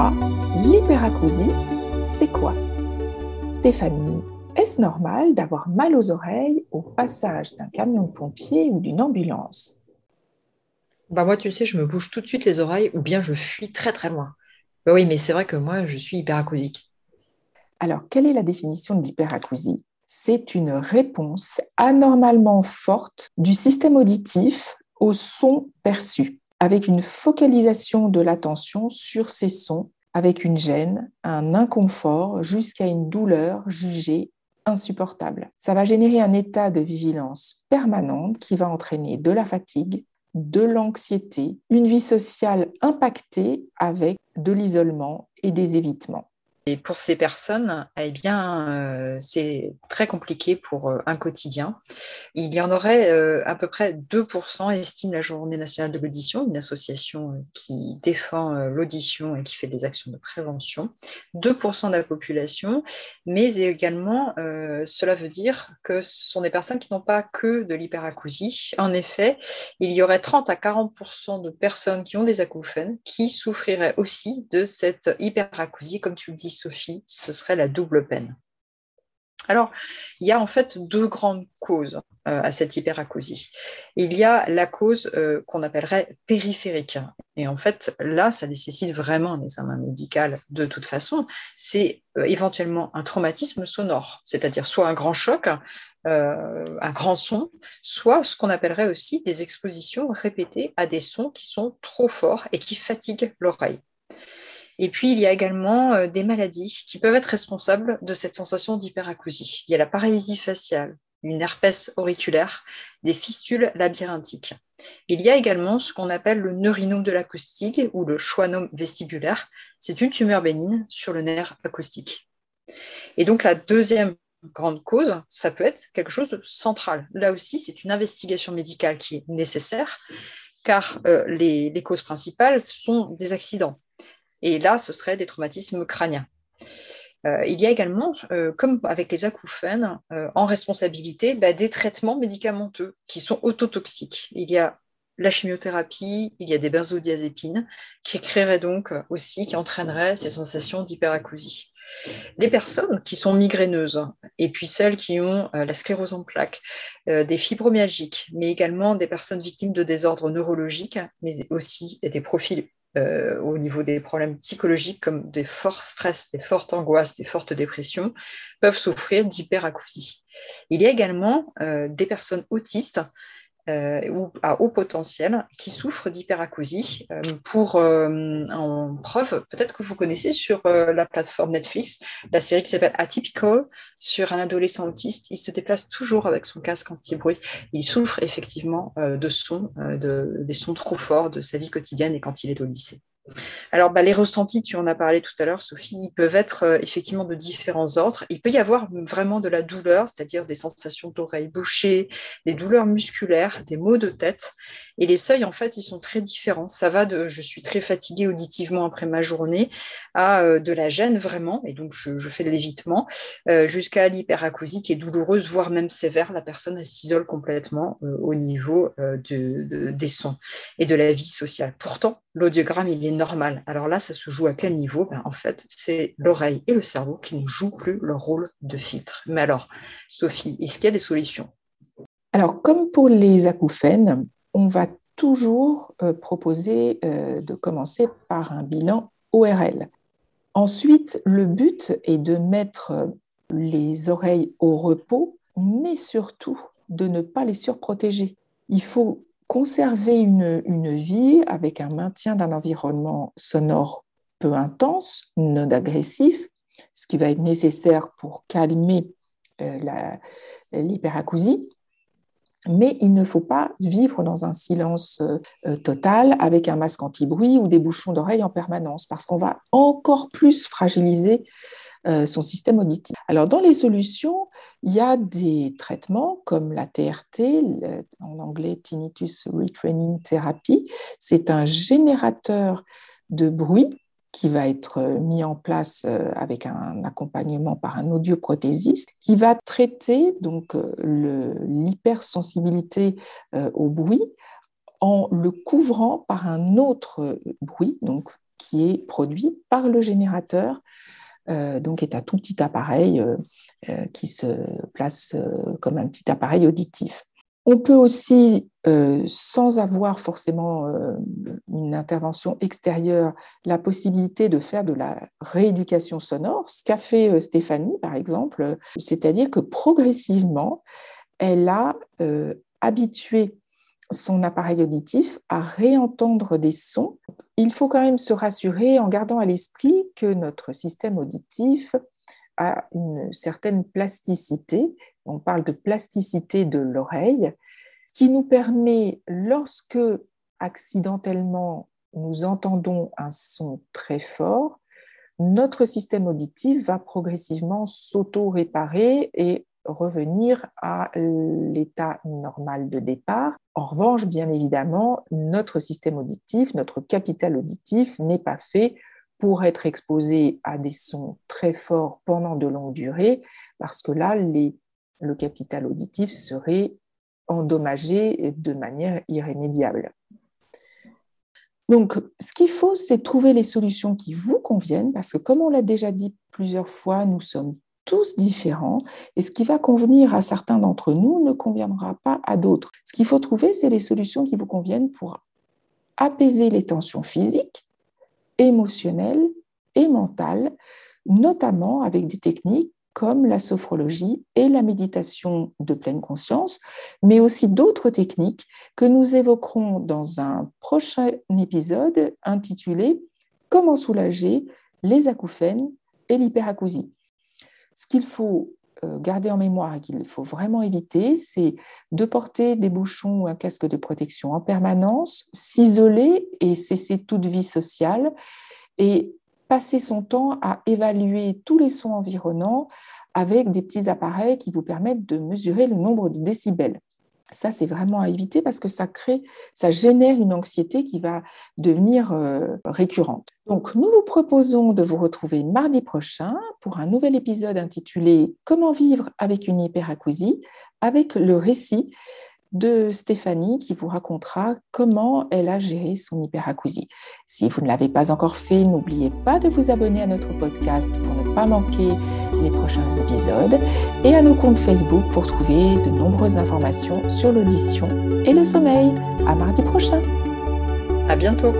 3. L'hyperacousie, c'est quoi? Stéphanie, est-ce normal d'avoir mal aux oreilles au passage d'un camion de pompiers ou d'une ambulance? Bah moi, tu sais, je me bouge tout de suite les oreilles ou bien je fuis très très loin. Bah oui, mais c'est vrai que moi, je suis hyperacousique. Alors, quelle est la définition de l'hyperacousie? C'est une réponse anormalement forte du système auditif au son perçu, avec une focalisation de l'attention sur ces sons, avec une gêne, un inconfort, jusqu'à une douleur jugée insupportable. Ça va générer un état de vigilance permanente qui va entraîner de la fatigue, de l'anxiété, une vie sociale impactée avec de l'isolement et des évitements. Et pour ces personnes, eh bien, euh, c'est très compliqué pour euh, un quotidien. Il y en aurait euh, à peu près 2%, estime la Journée nationale de l'audition, une association qui défend l'audition et qui fait des actions de prévention. 2% de la population, mais également, cela veut dire que ce sont des personnes qui n'ont pas que de l'hyperacousie. En effet, il y aurait 30 à 40% de personnes qui ont des acouphènes qui souffriraient aussi de cette hyperacousie, comme tu le dis Sophie, ce serait la double peine. Alors, il y a en fait deux grandes causes euh, à cette hyperacousie. Il y a la cause euh, qu'on appellerait périphérique. Et en fait, là, ça nécessite vraiment un examen médical de toute façon. C'est euh, éventuellement un traumatisme sonore, c'est-à-dire soit un grand choc, un grand son, soit ce qu'on appellerait aussi des expositions répétées à des sons qui sont trop forts et qui fatiguent l'oreille. Et puis, il y a également euh, des maladies qui peuvent être responsables de cette sensation d'hyperacousie. Il y a la paralysie faciale, une herpès auriculaire, des fistules labyrinthiques. Il y a également ce qu'on appelle le neurinome de l'acoustique ou le schwannome vestibulaire. C'est une tumeur bénigne sur le nerf acoustique. Et donc, la deuxième grande cause, ça peut être quelque chose de central. Là aussi, c'est une investigation médicale qui est nécessaire, car euh, les, causes principales sont des accidents, et là, ce serait des traumatismes crâniens. Euh, il y a également, euh, comme avec les acouphènes, euh, en responsabilité bah, des traitements médicamenteux qui sont autotoxiques. Il y a la chimiothérapie, il y a des benzodiazépines qui créeraient donc aussi, qui entraîneraient ces sensations d'hyperacousie. Les personnes qui sont migraineuses et puis celles qui ont la sclérose en plaques, des fibromyalgiques, mais également des personnes victimes de désordres neurologiques, mais aussi des profils euh, au niveau des problèmes psychologiques comme des forts stress, des fortes angoisses, des fortes dépressions, peuvent souffrir d'hyperacousie. Il y a également euh, des personnes autistes euh, ou à haut potentiel qui souffrent d'hyperacousie. Euh, pour euh, en preuve, peut-être que vous connaissez sur la plateforme Netflix la série qui s'appelle Atypical sur un adolescent autiste. Il se déplace toujours avec son casque anti-bruit. Il souffre effectivement de sons, de, des sons trop forts de sa vie quotidienne et quand il est au lycée. Alors, bah, les ressentis, tu en as parlé tout à l'heure, Sophie, ils peuvent être euh, effectivement de différents ordres. Il peut y avoir vraiment de la douleur, c'est-à-dire des sensations d'oreilles bouchées, des douleurs musculaires, des maux de tête. Et les seuils, en fait, ils sont très différents. Ça va de je suis très fatiguée auditivement après ma journée à euh, de la gêne vraiment, et donc je, fais de l'évitement, euh, jusqu'à l'hyperacousie qui est douloureuse, voire même sévère. La personne s'isole complètement au niveau des sons et de la vie sociale. Pourtant, l'audiogramme, il est Alors là, ça se joue à quel niveau? Ben, En fait, c'est l'oreille et le cerveau qui ne jouent plus leur rôle de filtre. Mais alors, Sophie, est-ce qu'il y a des solutions? Alors, comme pour les acouphènes, on va toujours euh, proposer euh, de commencer par un bilan ORL. Ensuite, le but est de mettre euh, les oreilles au repos, mais surtout de ne pas les surprotéger. Il faut conserver une, vie avec un maintien d'un environnement sonore peu intense, non agressif, ce qui va être nécessaire pour calmer euh, l'hyperacousie. Mais il ne faut pas vivre dans un silence euh, total avec un masque anti-bruit ou des bouchons d'oreilles en permanence, parce qu'on va encore plus fragiliser euh, son système auditif. Alors, dans les solutions, il y a des traitements comme la TRT, en anglais Tinnitus Retraining Therapy. C'est un générateur de bruit qui va être mis en place euh, avec un accompagnement par un audioprothésiste qui va traiter donc euh, l'hypersensibilité au bruit en le couvrant par un autre bruit, donc qui est produit par le générateur, donc est un tout petit appareil qui se place comme un petit appareil auditif. On peut aussi, euh, sans avoir forcément euh, une intervention extérieure, la possibilité de faire de la rééducation sonore, ce qu'a fait euh, Stéphanie, par exemple, c'est-à-dire que progressivement, elle a habitué son appareil auditif à réentendre des sons. Il faut quand même se rassurer en gardant à l'esprit que notre système auditif a une certaine plasticité on parle de plasticité de l'oreille, qui nous permet, lorsque accidentellement nous entendons un son très fort, notre système auditif va progressivement s'auto-réparer et revenir à l'état normal de départ. En revanche, bien évidemment, notre système auditif, notre capital auditif n'est pas fait pour être exposé à des sons très forts pendant de longues durées, parce que là, le capital auditif serait endommagé de manière irrémédiable. Donc, ce qu'il faut, c'est trouver les solutions qui vous conviennent, parce que comme on l'a déjà dit plusieurs fois, nous sommes tous différents, et ce qui va convenir à certains d'entre nous ne conviendra pas à d'autres. Ce qu'il faut trouver, c'est les solutions qui vous conviennent pour apaiser les tensions physiques, émotionnelles et mentales, notamment avec des techniques comme la sophrologie et la méditation de pleine conscience, mais aussi d'autres techniques que nous évoquerons dans un prochain épisode intitulé Comment soulager les acouphènes et l'hyperacousie. Ce qu'il faut euh, garder en mémoire et qu'il faut vraiment éviter, c'est de porter des bouchons ou un casque de protection en permanence, s'isoler et cesser toute vie sociale et passer son temps à évaluer tous les sons environnants avec des petits appareils qui vous permettent de mesurer le nombre de décibels. Ça, c'est vraiment à éviter parce que ça crée, ça génère une anxiété qui va devenir euh, récurrente. Donc, nous vous proposons de vous retrouver mardi prochain pour un nouvel épisode intitulé Comment vivre avec une hyperacousie? avec le récit de Stéphanie qui vous racontera comment elle a géré son hyperacousie. Si vous ne l'avez pas encore fait, n'oubliez pas de vous abonner à notre podcast pour ne pas manquer les prochains épisodes et à nos comptes Facebook pour trouver de nombreuses informations sur l'audition et le sommeil. À mardi prochain. À bientôt.